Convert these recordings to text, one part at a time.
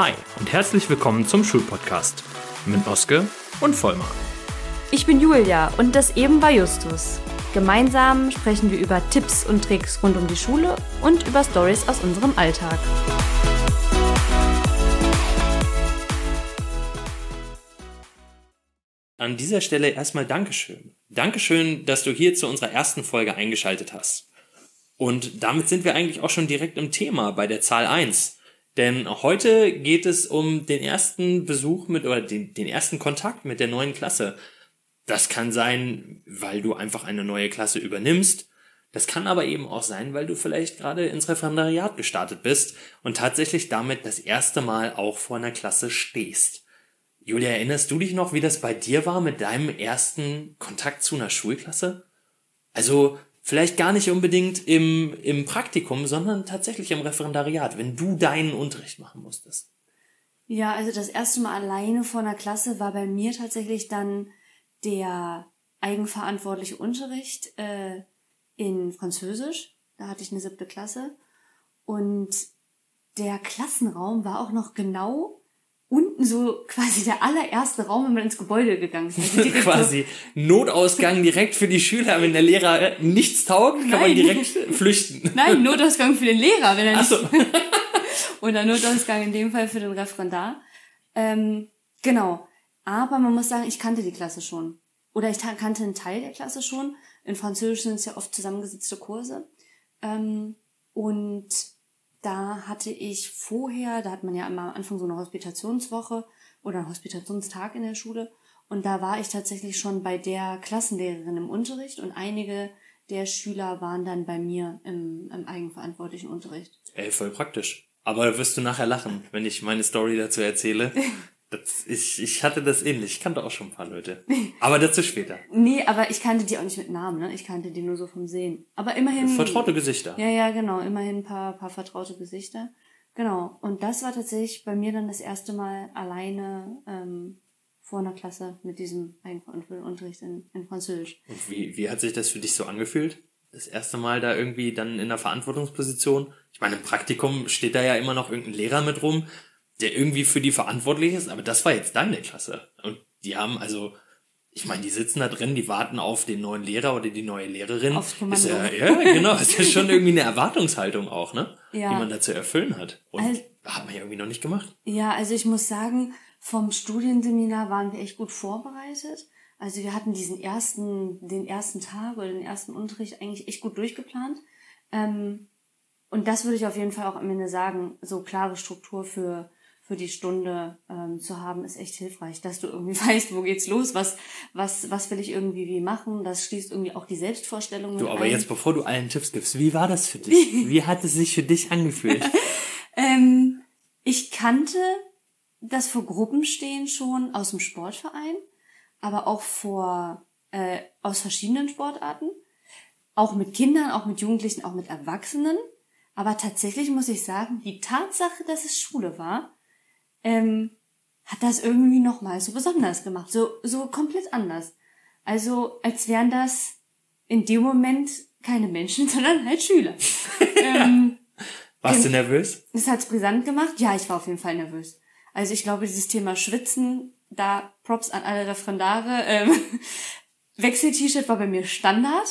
Hi und herzlich willkommen zum Schulpodcast mit Oske und Vollmar. Ich bin Julia und das eben war Justus. Gemeinsam sprechen wir über Tipps und Tricks rund um die Schule und über Stories aus unserem Alltag. An dieser Stelle erstmal Dankeschön. Dankeschön, dass du hier zu unserer ersten Folge eingeschaltet hast. Und damit sind wir eigentlich auch schon direkt im Thema bei der Zahl 1. Denn heute geht es um den ersten Besuch mit oder den, den ersten Kontakt mit der neuen Klasse. Das kann sein, weil du einfach eine neue Klasse übernimmst. Das kann aber eben auch sein, weil du vielleicht gerade ins Referendariat gestartet bist und tatsächlich damit das erste Mal auch vor einer Klasse stehst. Julia, erinnerst du dich noch, wie das bei dir war mit deinem ersten Kontakt zu einer Schulklasse? Also vielleicht gar nicht unbedingt im, im Praktikum, sondern tatsächlich im Referendariat, wenn du deinen Unterricht machen musstest. Ja, also das erste Mal alleine vor einer Klasse war bei mir tatsächlich dann der eigenverantwortliche Unterricht äh, in Französisch. Da hatte ich eine siebte Klasse. Und der Klassenraum war auch noch genau unten so quasi der allererste Raum, wenn man ins Gebäude gegangen ist. Also quasi Notausgang direkt für die Schüler, wenn der Lehrer nichts taugt, kann Nein. man direkt flüchten. Nein, Notausgang für den Lehrer, wenn er nicht. So. Oder Notausgang in dem Fall für den Referendar. Ähm, genau. Aber man muss sagen, ich kannte die Klasse schon. Oder ich kannte einen Teil der Klasse schon. In Französisch sind es ja oft zusammengesetzte Kurse. Ähm, und da hatte ich vorher, da hat man ja immer am Anfang so eine Hospitationswoche oder einen Hospitationstag in der Schule. Und da war ich tatsächlich schon bei der Klassenlehrerin im Unterricht und einige der Schüler waren dann bei mir im, im eigenverantwortlichen Unterricht. Ey, voll praktisch. Aber wirst du nachher lachen, wenn ich meine Story dazu erzähle. Das, ich, ich hatte das ähnlich. Ich kannte auch schon ein paar Leute. Aber dazu später. nee, aber ich kannte die auch nicht mit Namen, ne? Ich kannte die nur so vom Sehen. Aber immerhin. Vertraute Gesichter. Ja, ja, genau. Immerhin ein paar, paar vertraute Gesichter. Genau. Und das war tatsächlich bei mir dann das erste Mal alleine ähm, vor einer Klasse mit diesem Unterricht in, in Französisch. Und wie, wie hat sich das für dich so angefühlt? Das erste Mal da irgendwie dann in einer Verantwortungsposition? Ich meine, im Praktikum steht da ja immer noch irgendein Lehrer mit rum der irgendwie für die verantwortlich ist, aber das war jetzt deine Klasse. Und die haben also, ich meine, die sitzen da drin, die warten auf den neuen Lehrer oder die neue Lehrerin. Aufs Kommando. Ist ja, ja, genau, ist ja schon irgendwie eine Erwartungshaltung auch, ne? Ja. Die man da zu erfüllen hat. Und also, hat man ja irgendwie noch nicht gemacht. Ja, also ich muss sagen, vom Studienseminar waren wir echt gut vorbereitet. Also wir hatten diesen ersten, den ersten Tag oder den ersten Unterricht eigentlich echt gut durchgeplant. Ähm, und das würde ich auf jeden Fall auch am Ende sagen, so klare Struktur für für die Stunde ähm, zu haben, ist echt hilfreich, dass du irgendwie weißt, wo geht's los, was, was, was will ich irgendwie wie machen. Das schließt irgendwie auch die Selbstvorstellung. Du, aber ein. jetzt, bevor du allen Tipps gibst, wie war das für dich? wie hat es sich für dich angefühlt? ähm, ich kannte das vor Gruppenstehen schon aus dem Sportverein, aber auch vor äh, aus verschiedenen Sportarten, auch mit Kindern, auch mit Jugendlichen, auch mit Erwachsenen. Aber tatsächlich muss ich sagen, die Tatsache, dass es Schule war, ähm, hat das irgendwie nochmal so besonders gemacht, so, so komplett anders. Also als wären das in dem Moment keine Menschen, sondern halt Schüler. ähm, Warst du nervös? Das hat's brisant gemacht. Ja, ich war auf jeden Fall nervös. Also ich glaube, dieses Thema Schwitzen, da Props an alle Referendare. Ähm, Wechsel-T-Shirt war bei mir Standard.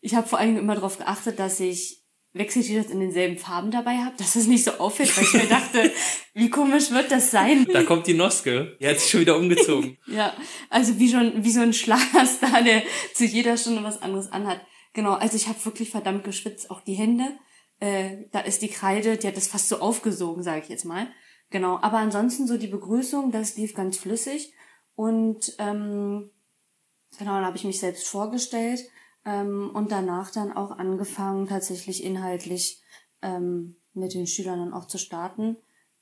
Ich habe vor allem immer darauf geachtet, dass ich Wechsel-T-Shirts in denselben Farben dabei habe, dass es nicht so auffällt, weil ich mir dachte, wie komisch wird das sein? Da kommt die Noske. Die hat sich schon wieder umgezogen. ja, also wie schon wie so ein Schlagerstar, der zu jeder Stunde was anderes anhat. Genau, also ich habe wirklich verdammt geschwitzt, auch die Hände. Äh, da ist die Kreide, die hat das fast so aufgesogen, sage ich jetzt mal. Genau, aber ansonsten so die Begrüßung, das lief ganz flüssig. Und ähm, genau, dann habe ich mich selbst vorgestellt ähm, und danach dann auch angefangen, tatsächlich inhaltlich ähm, mit den Schülern dann auch zu starten.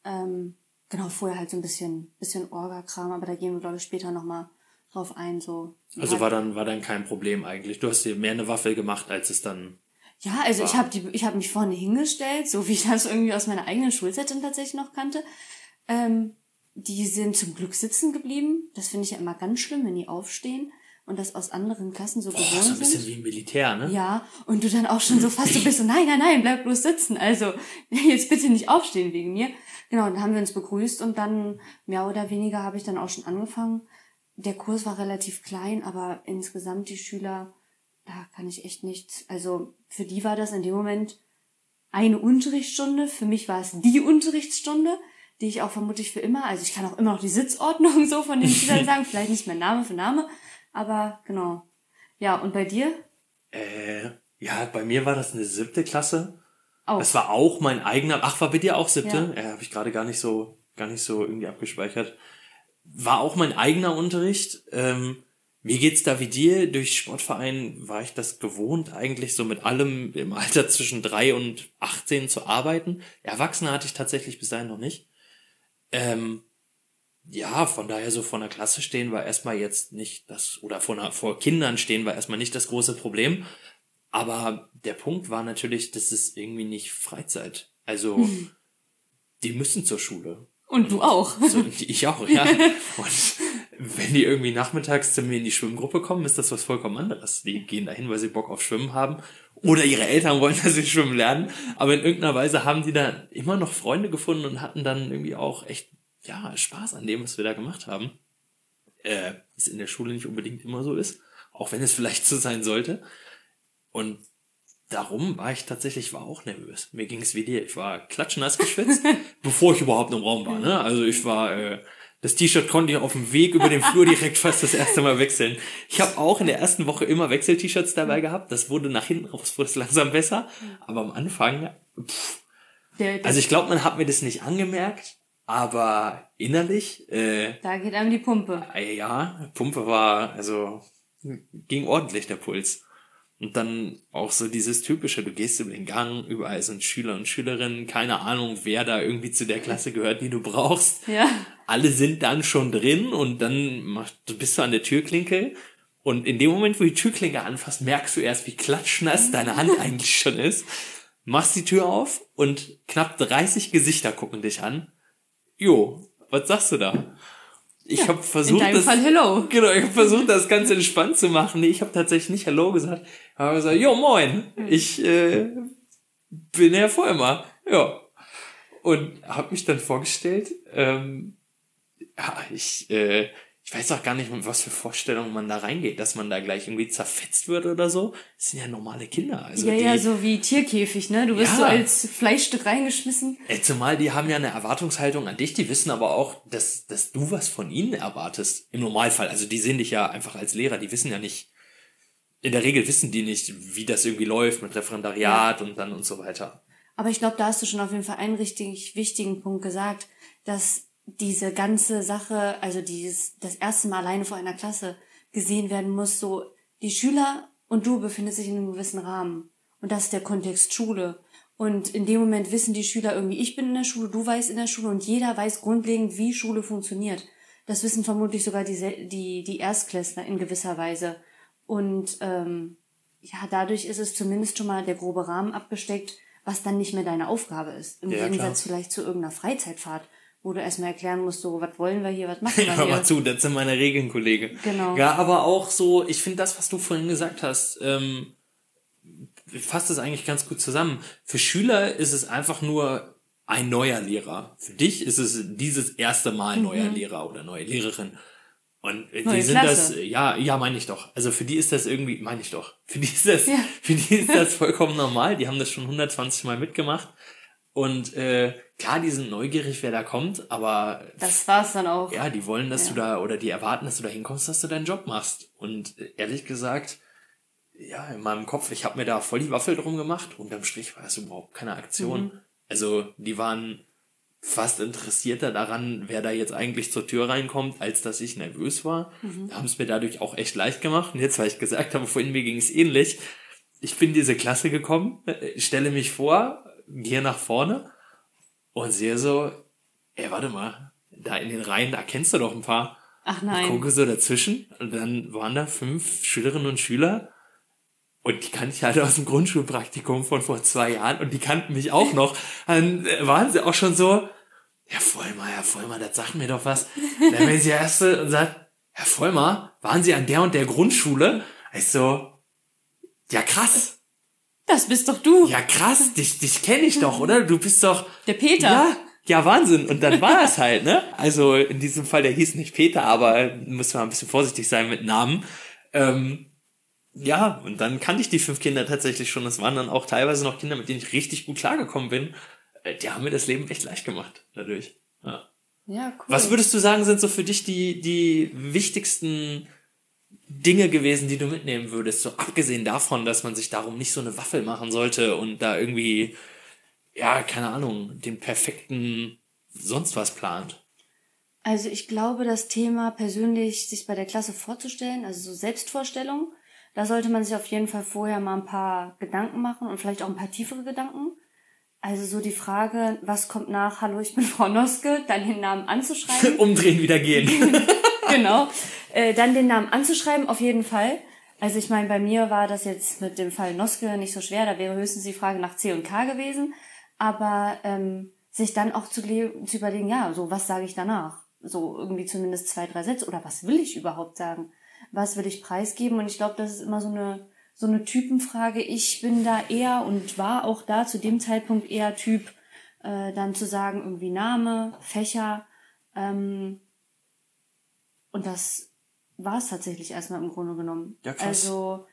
Ähm, genau, vorher halt so ein bisschen, bisschen Orga-Kram, aber da gehen wir, glaube ich, später nochmal drauf ein. So. Also war dann, war dann kein Problem eigentlich. Du hast dir mehr eine Waffe gemacht, als es dann. Ja, also war. ich habe die, ich habe mich vorne hingestellt, so wie ich das irgendwie aus meiner eigenen Schulzeit dann tatsächlich noch kannte. Ähm, die sind zum Glück sitzen geblieben. Das finde ich ja immer ganz schlimm, wenn die aufstehen. Und das aus anderen Klassen so Boah, gewohnt so ein bisschen sind. wie im Militär, ne? Ja, und du dann auch schon so fast so bist, so, nein, nein, nein, bleib bloß sitzen. Also, jetzt bitte nicht aufstehen wegen mir. Genau, dann haben wir uns begrüßt und dann, mehr oder weniger, habe ich dann auch schon angefangen. Der Kurs war relativ klein, aber insgesamt die Schüler, da kann ich echt nichts. Also, für die war das in dem Moment eine Unterrichtsstunde. Für mich war es die Unterrichtsstunde, die ich auch vermutlich für immer, also ich kann auch immer noch die Sitzordnung so von den Schülern sagen, vielleicht nicht mehr Name für Name, aber genau. Ja, und bei dir? Äh, ja, bei mir war das eine siebte Klasse. Auch. Das war auch mein eigener. Ach, war bei dir auch siebte? Ja. Ja, habe ich gerade gar nicht so, gar nicht so irgendwie abgespeichert. War auch mein eigener Unterricht. Ähm, mir geht's da wie dir. Durch Sportverein war ich das gewohnt, eigentlich so mit allem im Alter zwischen drei und 18 zu arbeiten. Erwachsene hatte ich tatsächlich bis dahin noch nicht. Ähm, ja, von daher so vor einer Klasse stehen war erstmal jetzt nicht das, oder vor, einer, vor Kindern stehen war erstmal nicht das große Problem. Aber der Punkt war natürlich, das ist irgendwie nicht Freizeit. Also, die müssen zur Schule. Und du auch. So, ich auch, ja. Und wenn die irgendwie nachmittags zu mir in die Schwimmgruppe kommen, ist das was vollkommen anderes. Die gehen dahin, weil sie Bock auf Schwimmen haben. Oder ihre Eltern wollen, dass sie schwimmen lernen. Aber in irgendeiner Weise haben die da immer noch Freunde gefunden und hatten dann irgendwie auch echt, ja, Spaß an dem, was wir da gemacht haben. Äh, was in der Schule nicht unbedingt immer so ist. Auch wenn es vielleicht so sein sollte. Und darum war ich tatsächlich, war auch nervös. Mir ging es wie dir. Ich war klatschnass geschwitzt, bevor ich überhaupt im Raum war. Ne? Also ich war, äh, das T-Shirt konnte ich auf dem Weg über den Flur direkt fast das erste Mal wechseln. Ich habe auch in der ersten Woche immer Wechsel-T-Shirts dabei gehabt. Das wurde nach hinten raus, wurde es langsam besser. Aber am Anfang, pff, also ich glaube, man hat mir das nicht angemerkt, aber innerlich, äh, da geht einem die Pumpe. äh, ja, Pumpe war, also ging ordentlich der Puls. Und dann auch so dieses typische, du gehst über den Gang, überall sind Schüler und Schülerinnen, keine Ahnung, wer da irgendwie zu der Klasse gehört, die du brauchst. Ja. Alle sind dann schon drin und dann mach, du bist du an der Türklinke und in dem Moment, wo die Türklinke anfasst, merkst du erst, wie klatschnass deine Hand eigentlich schon ist. Machst die Tür auf und knapp 30 Gesichter gucken dich an. Jo, was sagst du da? Ich habe In versucht, deinem das, Fall Hello. Genau, ich habe versucht, das ganz entspannt zu machen. Nee, ich habe tatsächlich nicht Hallo gesagt. Ich habe gesagt, jo, moin, ich äh, bin Herr Vollmer. Ja. Und habe mich dann vorgestellt. Ähm, ja, ich, äh, ich weiß auch gar nicht, mit was für Vorstellungen man da reingeht, dass man da gleich irgendwie zerfetzt wird oder so. Das sind ja normale Kinder. Also Ja, die, ja, so wie Tierkäfig, ne? Du wirst Ja. so als Fleischstück reingeschmissen. Ey, zumal die haben ja eine Erwartungshaltung an dich, die wissen aber auch, dass, dass du was von ihnen erwartest. Im Normalfall. Also die sehen dich ja einfach als Lehrer, die wissen ja nicht, in der Regel wissen die nicht, wie das irgendwie läuft mit Referendariat und dann und so weiter. Aber ich glaube, da hast du schon auf jeden Fall einen richtig wichtigen Punkt gesagt, dass diese ganze Sache, also dieses, das erste Mal alleine vor einer Klasse gesehen werden muss, so, die Schüler und du befindet sich in einem gewissen Rahmen. Und das ist der Kontext Schule. Und in dem Moment wissen die Schüler irgendwie, ich bin in der Schule, du weißt in der Schule und jeder weiß grundlegend, wie Schule funktioniert. Das wissen vermutlich sogar die, die, die Erstklässler in gewisser Weise. Und ähm, ja, dadurch ist es zumindest schon mal der grobe Rahmen abgesteckt, was dann nicht mehr deine Aufgabe ist. Im Ja, Gegensatz klar. vielleicht zu irgendeiner Freizeitfahrt, wo du erstmal erklären musst, so, was wollen wir hier, was machen wir Hör mal hier. zu, das sind meine Regeln, Kollege. Genau. Ja, aber auch so, ich finde das, was du vorhin gesagt hast, ähm, fasst es eigentlich ganz gut zusammen. Für Schüler ist es einfach nur ein neuer Lehrer. Für dich ist es dieses erste Mal neuer Lehrer oder neue Lehrerin. Und äh, die Mhm. Neue sind Klasse. das, ja, ja, meine ich doch. Also für die ist das irgendwie, meine ich doch. Für die ist das, Ja. für die ist das vollkommen normal. Die haben das schon 120 Mal mitgemacht. Und äh, klar, die sind neugierig, wer da kommt, aber Das war's dann auch. ja, die wollen, dass Ja. du da, oder die erwarten, dass du da hinkommst, dass du deinen Job machst. Und äh, ehrlich gesagt, ja, in meinem Kopf, ich habe mir da voll die Waffel drum gemacht. Unterm Strich war das überhaupt keine Aktion. Mhm. Also, die waren fast interessierter daran, wer da jetzt eigentlich zur Tür reinkommt, als dass ich nervös war. Mhm. Haben es mir dadurch auch echt leicht gemacht. Und jetzt, weil ich gesagt habe, vorhin mir ging es ähnlich. Ich bin in diese Klasse gekommen, äh, stelle mich vor, gehe nach vorne und sehe so, ey, warte mal, da in den Reihen, da kennst du doch ein paar. Ach Ich nein. gucke so dazwischen und dann waren da fünf Schülerinnen und Schüler und die kannte ich halt aus dem Grundschulpraktikum von vor zwei Jahren und die kannten mich auch noch. Dann äh, waren sie auch schon so, ja Vollmer, ja Vollmer, das sagt mir doch was. Dann bin ich die Erste und sagt, Herr Vollmer, waren Sie an der und der Grundschule? Ich so, ja krass. Das bist doch du. Ja krass, dich, dich kenne ich doch, oder? Du bist doch... Der Peter. Ja, ja, Wahnsinn. Und dann war es halt, ne? Also in diesem Fall, der hieß nicht Peter, aber muss man ein bisschen vorsichtig sein mit Namen. Ähm, ja, und dann kannte ich die fünf Kinder tatsächlich schon. Es waren dann auch teilweise noch Kinder, mit denen ich richtig gut klargekommen bin. Äh, Die haben mir das Leben echt leicht gemacht, dadurch. Ja. Ja, cool. Was würdest du sagen, sind so für dich die, die wichtigsten Dinge gewesen, die du mitnehmen würdest? So abgesehen davon, dass man sich darum nicht so eine Waffel machen sollte und da irgendwie, ja, keine Ahnung, den perfekten sonst was plant. Also ich glaube, das Thema persönlich sich bei der Klasse vorzustellen, also so Selbstvorstellung, da sollte man sich auf jeden Fall vorher mal ein paar Gedanken machen und vielleicht auch ein paar tiefere Gedanken. Also so die Frage, was kommt nach, hallo, ich bin Frau Noske, dann den Namen anzuschreiben. Umdrehen, wieder gehen. genau. Äh, dann den Namen anzuschreiben, auf jeden Fall. Also ich meine, bei mir war das jetzt mit dem Fall Noske nicht so schwer, da wäre höchstens die Frage nach C und K gewesen. Aber ähm, sich dann auch zu, zu überlegen, ja, so was sage ich danach? So irgendwie zumindest zwei, drei Sätze. Oder was will ich überhaupt sagen? Was will ich preisgeben? Und ich glaube, das ist immer so eine, so eine Typenfrage. Ich bin da eher und war auch da zu dem Zeitpunkt eher Typ, äh, dann zu sagen, irgendwie Name, Fächer, ähm, und das war es tatsächlich erstmal im Grunde genommen. Ja, krass. Also,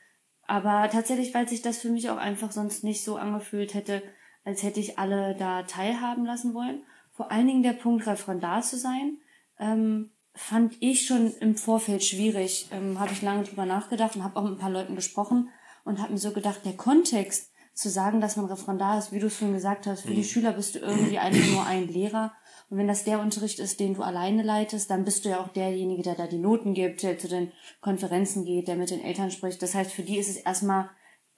aber tatsächlich, weil sich das für mich auch einfach sonst nicht so angefühlt hätte, als hätte ich alle da teilhaben lassen wollen. Vor allen Dingen der Punkt, Referendar zu sein, ähm, fand ich schon im Vorfeld schwierig. Ähm, habe ich lange drüber nachgedacht und habe auch mit ein paar Leuten gesprochen und habe mir so gedacht, der Kontext zu sagen, dass man Referendar ist, wie du es vorhin gesagt hast, für die Schüler bist du irgendwie einfach nur ein Lehrer. Und wenn das der Unterricht ist, den du alleine leitest, dann bist du ja auch derjenige, der da die Noten gibt, der zu den Konferenzen geht, der mit den Eltern spricht. Das heißt, für die ist es erstmal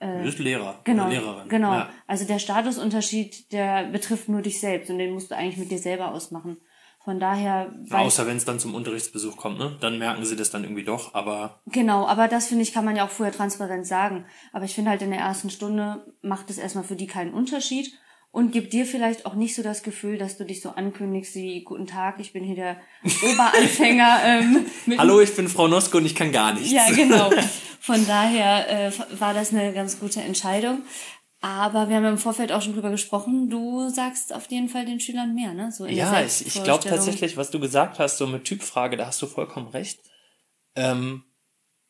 Du bist Lehrer Genau, Lehrerin. genau. Ja. Also der Statusunterschied, der betrifft nur dich selbst und den musst du eigentlich mit dir selber ausmachen. Von daher, Außer wenn es dann zum Unterrichtsbesuch kommt, ne? Dann merken sie das dann irgendwie doch, aber genau, aber das finde ich, kann man ja auch vorher transparent sagen. Aber ich finde halt in der ersten Stunde macht es erstmal für die keinen Unterschied und gibt dir vielleicht auch nicht so das Gefühl, dass du dich so ankündigst wie, guten Tag, ich bin hier der Oberanfänger. ähm, Hallo, ich bin Frau Nosko und ich kann gar nichts. Ja, genau. Von daher äh, war das eine ganz gute Entscheidung. Aber wir haben im Vorfeld auch schon drüber gesprochen. Du sagst auf jeden Fall den Schülern mehr, ne? So in Ja, ich, ich glaube tatsächlich, was du gesagt hast, so mit Typfrage, da hast du vollkommen recht. Ähm,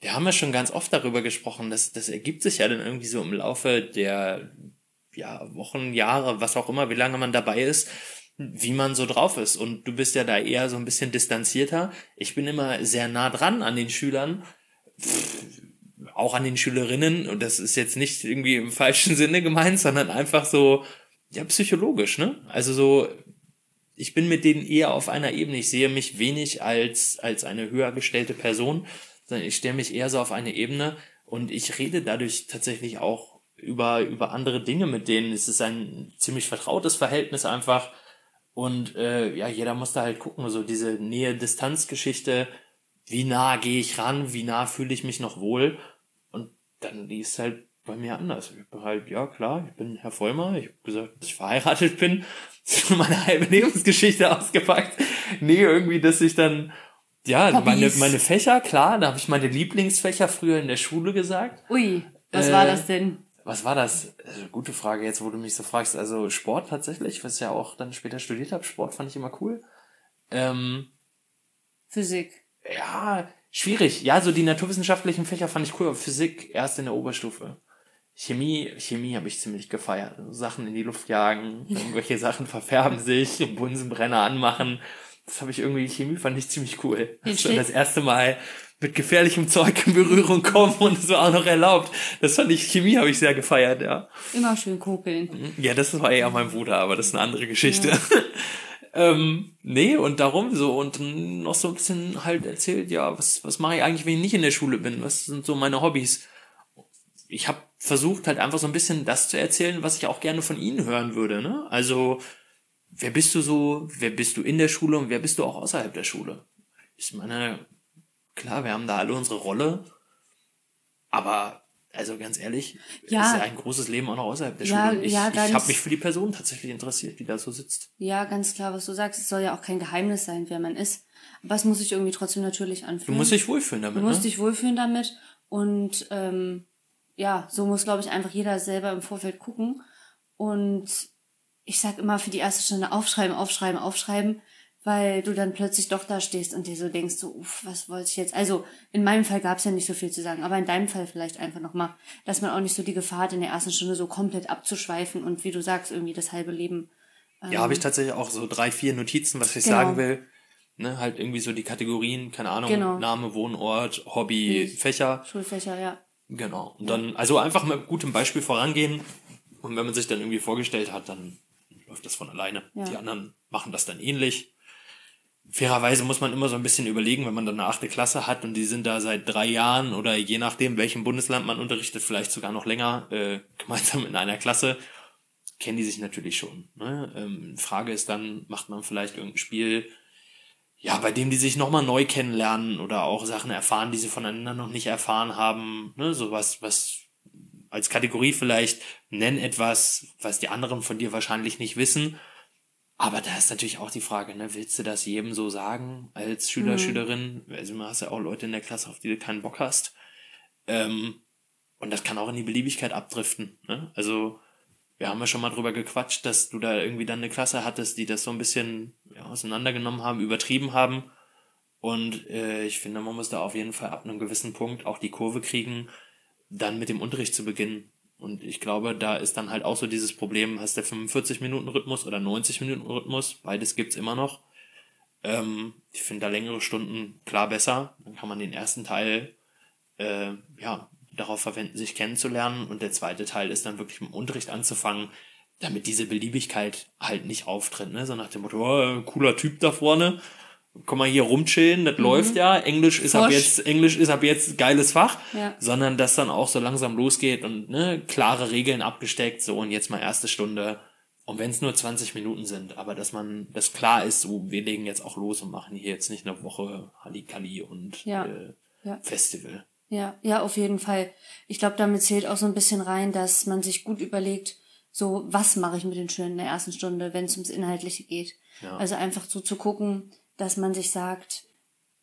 wir haben ja schon ganz oft darüber gesprochen, dass das ergibt sich ja dann irgendwie so im Laufe der ja, Wochen, Jahre, was auch immer, wie lange man dabei ist, wie man so drauf ist. Und du bist ja da eher so ein bisschen distanzierter. Ich bin immer sehr nah dran an den Schülern, auch an den Schülerinnen. Und das ist jetzt nicht irgendwie im falschen Sinne gemeint, sondern einfach so, ja, psychologisch, ne? Also so, ich bin mit denen eher auf einer Ebene. Ich sehe mich wenig als, als eine höher gestellte Person, sondern ich stelle mich eher so auf eine Ebene und ich rede dadurch tatsächlich auch über, über andere Dinge mit denen. Es ist ein ziemlich vertrautes Verhältnis einfach. Und äh, ja, jeder muss da halt gucken, so diese Nähe-Distanz-Geschichte, wie nah gehe ich ran, wie nah fühle ich mich noch wohl. Und dann die ist halt bei mir anders. Ich bin halt, ja klar, ich bin Herr Vollmer, ich habe gesagt, dass ich verheiratet bin, schon meine halbe Lebensgeschichte ausgepackt. Nee, irgendwie, dass ich dann, ja, meine, meine Fächer, klar, da habe ich meine Lieblingsfächer früher in der Schule gesagt. Ui, was Äh, war das denn? Was war das? Also, gute Frage jetzt, wo du mich so fragst. Also Sport tatsächlich, was ich ja auch dann später studiert habe. Sport fand ich immer cool. Ähm, Physik. ja, schwierig. Ja, so die naturwissenschaftlichen Fächer fand ich cool, aber Physik erst in der Oberstufe. Chemie, Chemie habe ich ziemlich gefeiert. Also Sachen in die Luft jagen, irgendwelche Sachen verfärben sich, Bunsenbrenner anmachen. Das habe ich irgendwie, Chemie fand ich ziemlich cool. Hier Das, war steht- das erste Mal mit gefährlichem Zeug in Berührung kommen und es war auch noch erlaubt. Das fand ich, Chemie habe ich sehr gefeiert, ja. Immer schön kokeln. Ja, das war eher mein Bruder, aber das ist eine andere Geschichte. ähm, nee, und darum so und noch so ein bisschen halt erzählt, ja, was, was mache ich eigentlich, wenn ich nicht in der Schule bin? Was sind so meine Hobbys? Ich habe versucht halt einfach so ein bisschen das zu erzählen, was ich auch gerne von Ihnen hören würde. Ne? Also, wer bist du so? Wer bist du in der Schule und wer bist du auch außerhalb der Schule? Ich meine, klar, wir haben da alle unsere Rolle, aber also ganz ehrlich, Ja. ist ja ein großes Leben auch noch außerhalb der Ja, Schule. Ich ja, ich habe mich für die Person tatsächlich interessiert, die da so sitzt. Ja, ganz klar, was du sagst. Es soll ja auch kein Geheimnis sein, wer man ist. Aber es muss sich irgendwie trotzdem natürlich Du anfühlen. musst dich wohlfühlen damit, Du musst ne? dich wohlfühlen damit. Und ähm, ja, so muss, glaube ich, einfach jeder selber im Vorfeld gucken. Und ich sag immer für die erste Stunde aufschreiben, aufschreiben, aufschreiben, weil du dann plötzlich doch da stehst und dir so denkst, so, uff, was wollte ich jetzt? Also in meinem Fall gab es ja nicht so viel zu sagen, aber in deinem Fall vielleicht einfach nochmal, dass man auch nicht so die Gefahr hat, in der ersten Stunde so komplett abzuschweifen und wie du sagst, irgendwie das halbe Leben. Ja, habe ich tatsächlich auch so drei, vier Notizen, was ich Genau. sagen will. Ne, halt irgendwie so die Kategorien, keine Ahnung, Genau. Name, Wohnort, Hobby, Fächer. Schulfächer, ja. Genau. Und dann, also einfach mit gutem Beispiel vorangehen. Und wenn man sich dann irgendwie vorgestellt hat, dann läuft das von alleine. Ja. Die anderen machen das dann ähnlich. Fairerweise muss man immer so ein bisschen überlegen, wenn man dann eine achte Klasse hat und die sind da seit drei Jahren oder je nachdem, welchem Bundesland man unterrichtet, vielleicht sogar noch länger äh, gemeinsam in einer Klasse, kennen die sich natürlich schon. Ne? Ähm, Frage ist dann, macht man vielleicht irgendein Spiel, ja, bei dem die sich nochmal neu kennenlernen oder auch Sachen erfahren, die sie voneinander noch nicht erfahren haben, ne, sowas, was als Kategorie vielleicht nenn etwas, was die anderen von dir wahrscheinlich nicht wissen. Aber da ist natürlich auch die Frage, ne, willst du das jedem so sagen als Schüler, Schülerin? Also du hast ja auch Leute in der Klasse, auf die du keinen Bock hast. Ähm, und das kann auch in die Beliebigkeit abdriften. Ne? Also wir haben ja schon mal drüber gequatscht, dass du da irgendwie dann eine Klasse hattest, die das so ein bisschen ja, auseinandergenommen haben, übertrieben haben. Und äh, ich finde, man muss da auf jeden Fall ab einem gewissen Punkt auch die Kurve kriegen, dann mit dem Unterricht zu beginnen. Und ich glaube, da ist dann halt auch so dieses Problem, hast du 45-Minuten-Rhythmus oder 90-Minuten-Rhythmus, beides gibt's immer noch. Ähm, ich finde da längere Stunden klar besser. Dann kann man den ersten Teil äh, ja, darauf verwenden, sich kennenzulernen. Und der zweite Teil ist dann wirklich mit dem Unterricht anzufangen, damit diese Beliebigkeit halt nicht auftritt, ne? So nach dem Motto, oh, cooler Typ da vorne, komm mal hier rumchillen, das läuft ja. Englisch ist ab jetzt, Englisch ist ab jetzt geiles Fach, Ja. sondern dass dann auch so langsam losgeht und ne, klare Regeln abgesteckt, so und jetzt mal erste Stunde. Und wenn es nur 20 Minuten sind, aber dass man, das klar ist, so, wir legen jetzt auch los und machen hier jetzt nicht eine Woche Halligalli und Ja. Äh, Ja. Festival. Ja, ja, auf jeden Fall. Ich glaube, damit zählt auch so ein bisschen rein, dass man sich gut überlegt, so, was mache ich mit den Schülern in der ersten Stunde, wenn es ums Inhaltliche geht. Ja. Also einfach so zu gucken, dass man sich sagt,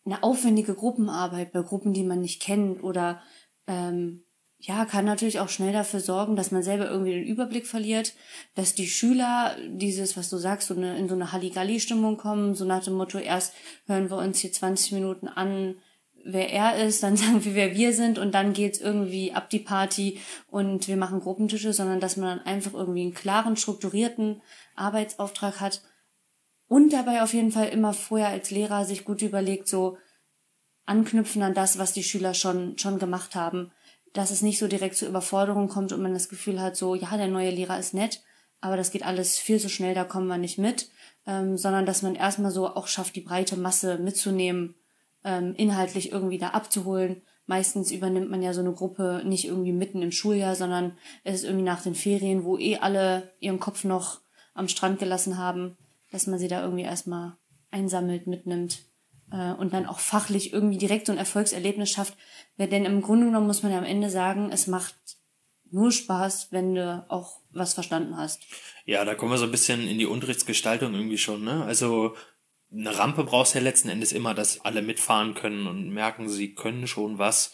eine aufwendige Gruppenarbeit bei Gruppen, die man nicht kennt oder ähm, ja, kann natürlich auch schnell dafür sorgen, dass man selber irgendwie den Überblick verliert, dass die Schüler dieses, was du sagst, so eine, in so eine Halligalli-Stimmung kommen, so nach dem Motto, erst hören wir uns hier 20 Minuten an, wer er ist, dann sagen wir, wer wir sind und dann geht's irgendwie ab die Party und wir machen Gruppentische, sondern dass man dann einfach irgendwie einen klaren, strukturierten Arbeitsauftrag hat und dabei auf jeden Fall immer vorher als Lehrer sich gut überlegt, so anknüpfen an das, was die Schüler schon, schon gemacht haben, dass es nicht so direkt zur Überforderung kommt und man das Gefühl hat, so, ja, der neue Lehrer ist nett, aber das geht alles viel zu schnell, da kommen wir nicht mit, ähm, sondern dass man erstmal so auch schafft, die breite Masse mitzunehmen, ähm, inhaltlich irgendwie da abzuholen. Meistens übernimmt man ja so eine Gruppe nicht irgendwie mitten im Schuljahr, sondern es ist irgendwie nach den Ferien, wo eh alle ihren Kopf noch am Strand gelassen haben, dass man sie da irgendwie erstmal einsammelt, mitnimmt äh, und dann auch fachlich irgendwie direkt so ein Erfolgserlebnis schafft. Denn im Grunde genommen muss man ja am Ende sagen, es macht nur Spaß, wenn du auch was verstanden hast. Ja, da kommen wir so ein bisschen in die Unterrichtsgestaltung irgendwie schon, ne? Also eine Rampe brauchst du ja letzten Endes immer, dass alle mitfahren können und merken, sie können schon was.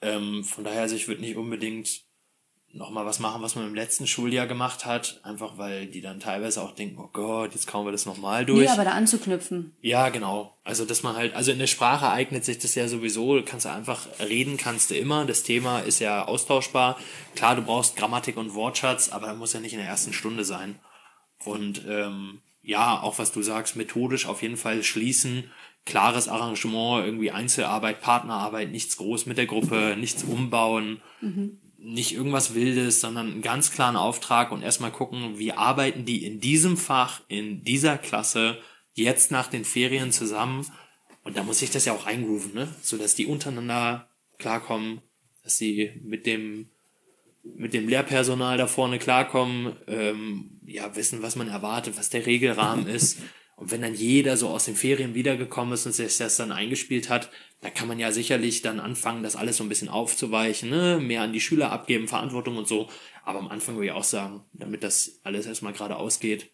Ähm, von daher, also ich würde nicht unbedingt nochmal was machen, was man im letzten Schuljahr gemacht hat, einfach weil die dann teilweise auch denken, oh Gott, jetzt kauen wir das nochmal durch. Nee, aber da anzuknüpfen. Ja, genau. Also, dass man halt, also in der Sprache eignet sich das ja sowieso, du kannst du einfach reden, kannst du immer. Das Thema ist ja austauschbar. Klar, du brauchst Grammatik und Wortschatz, aber das muss ja nicht in der ersten Stunde sein. Und ähm, ja, auch was du sagst, methodisch auf jeden Fall schließen, klares Arrangement, irgendwie Einzelarbeit, Partnerarbeit, nichts groß mit der Gruppe, nichts umbauen, nicht irgendwas Wildes, sondern einen ganz klaren Auftrag und erstmal gucken, wie arbeiten die in diesem Fach, in dieser Klasse, jetzt nach den Ferien zusammen. Und da muss ich das ja auch eingrooven, ne? So dass die untereinander klarkommen, dass sie mit dem, mit dem Lehrpersonal da vorne klarkommen, ähm, ja, wissen, was man erwartet, was der Regelrahmen ist. Und wenn dann jeder so aus den Ferien wiedergekommen ist und sich das dann eingespielt hat, dann kann man ja sicherlich dann anfangen, das alles so ein bisschen aufzuweichen, ne? mehr an die Schüler abgeben, Verantwortung und so. Aber am Anfang würde ich auch sagen, damit das alles erstmal geradeaus geht,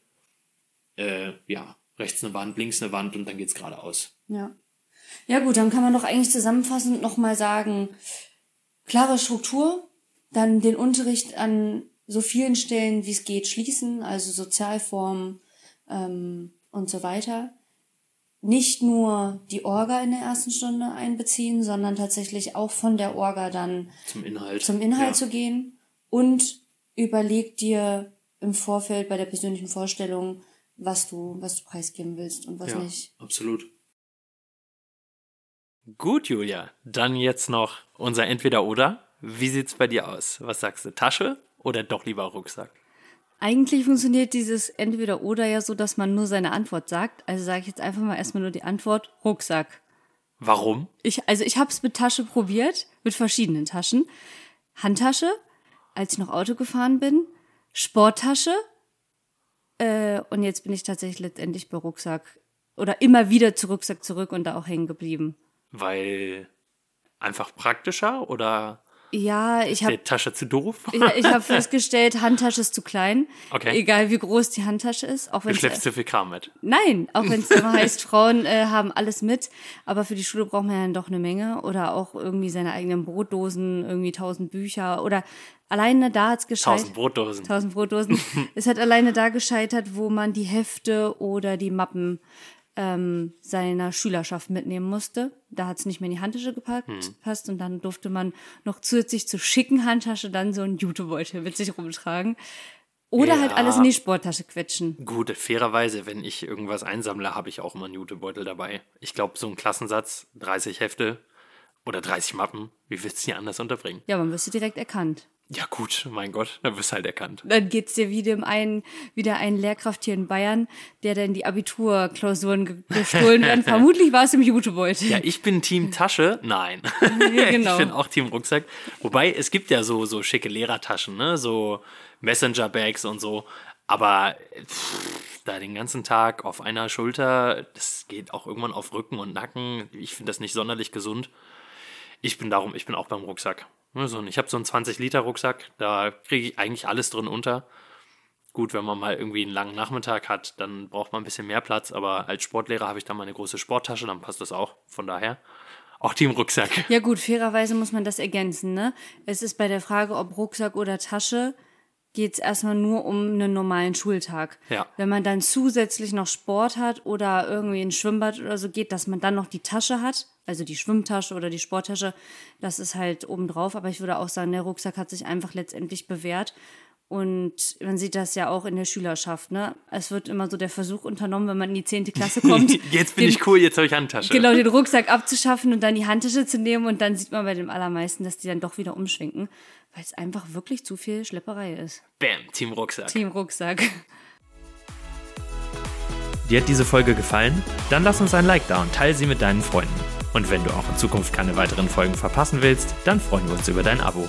äh, ja, rechts eine Wand, links eine Wand und dann geht's geradeaus. Ja. Ja gut, dann kann man doch eigentlich zusammenfassend nochmal sagen, klare Struktur, dann den Unterricht an so vielen Stellen, wie es geht, schließen, also Sozialformen ähm, und so weiter. Nicht nur die Orga in der ersten Stunde einbeziehen, sondern tatsächlich auch von der Orga dann Zum Inhalt. zum Inhalt ja. zu gehen und überleg dir im Vorfeld bei der persönlichen Vorstellung, was du, was du preisgeben willst und was ja, nicht. absolut. Gut, Julia. Dann jetzt noch unser Entweder-Oder. Wie sieht's bei dir aus? Was sagst du? Tasche oder doch lieber Rucksack? Eigentlich funktioniert dieses entweder oder ja so, dass man nur seine Antwort sagt. Also sage ich jetzt einfach mal erstmal nur die Antwort Rucksack. Warum? Ich, also ich habe es mit Tasche probiert, mit verschiedenen Taschen. Handtasche, als ich noch Auto gefahren bin, Sporttasche äh, und jetzt bin ich tatsächlich letztendlich bei Rucksack oder immer wieder zu Rucksack zurück und da auch hängen geblieben. Weil einfach praktischer oder Ja, ich habe die Tasche zu doof? ich, ich hab festgestellt, Handtasche ist zu klein. Okay. Egal wie groß die Handtasche ist, auch Du wenn schleppst zu viel Kram mit. Nein, auch wenn es immer heißt, Frauen äh, haben alles mit, aber für die Schule braucht man ja dann doch eine Menge oder auch irgendwie seine eigenen Brotdosen, irgendwie tausend Bücher oder alleine da hat's gescheitert. Tausend Brotdosen. Tausend Brotdosen. es hat alleine da gescheitert, wo man die Hefte oder die Mappen ähm, seiner Schülerschaft mitnehmen musste. Da hat's nicht mehr in die Handtasche gepackt, Hm. passt und dann durfte man noch zusätzlich zur schicken Handtasche dann so einen Jutebeutel mit sich rumtragen. Oder halt Ja. alles in die Sporttasche quetschen. Gut, fairerweise, wenn ich irgendwas einsammle, habe ich auch immer einen Jutebeutel dabei. Ich glaube, so ein Klassensatz, 30 Hefte oder 30 Mappen, wie willst du die anders unterbringen? Ja, man wirst du direkt erkannt. Ja gut, mein Gott, da wirst du halt erkannt. Dann geht's dir wie dem einen, wieder ein Lehrkraft hier in Bayern, der dann die Abiturklausuren ge gestohlen werden. Vermutlich war es im Jutebeutel. Ja, ich bin Team Tasche. Nein. genau. Ich bin auch Team Rucksack. Wobei, es gibt ja so, so schicke Lehrertaschen, ne? So Messenger-Bags und so. Aber pff, da den ganzen Tag auf einer Schulter, das geht auch irgendwann auf Rücken und Nacken. Ich finde das nicht sonderlich gesund. Ich bin darum, ich bin auch beim Rucksack. Ne, Ich habe so einen 20-Liter-Rucksack, da kriege ich eigentlich alles drin unter. Gut, wenn man mal irgendwie einen langen Nachmittag hat, dann braucht man ein bisschen mehr Platz, aber als Sportlehrer habe ich dann mal eine große Sporttasche, dann passt das auch. Von daher auch Team Rucksack. Ja gut, fairerweise muss man das ergänzen, ne? Es ist bei der Frage, ob Rucksack oder Tasche, geht's erstmal nur um einen normalen Schultag. Ja. Wenn man dann zusätzlich noch Sport hat oder irgendwie ein Schwimmbad oder so geht, dass man dann noch die Tasche hat, also die Schwimmtasche oder die Sporttasche, das ist halt obendrauf. Aber ich würde auch sagen, der Rucksack hat sich einfach letztendlich bewährt. Und man sieht das ja auch in der Schülerschaft, ne? Es wird immer so der Versuch unternommen, wenn man in die zehnte Klasse kommt. Jetzt bin den- ich cool, jetzt habe ich Handtasche. Genau, den Rucksack abzuschaffen und dann die Handtasche zu nehmen und dann sieht man bei den allermeisten, dass die dann doch wieder umschwenken, weil es einfach wirklich zu viel Schlepperei ist. Bam, Team Rucksack. Team Rucksack. Dir hat diese Folge gefallen? Dann lass uns ein Like da und teile sie mit deinen Freunden. Und wenn du auch in Zukunft keine weiteren Folgen verpassen willst, dann freuen wir uns über dein Abo.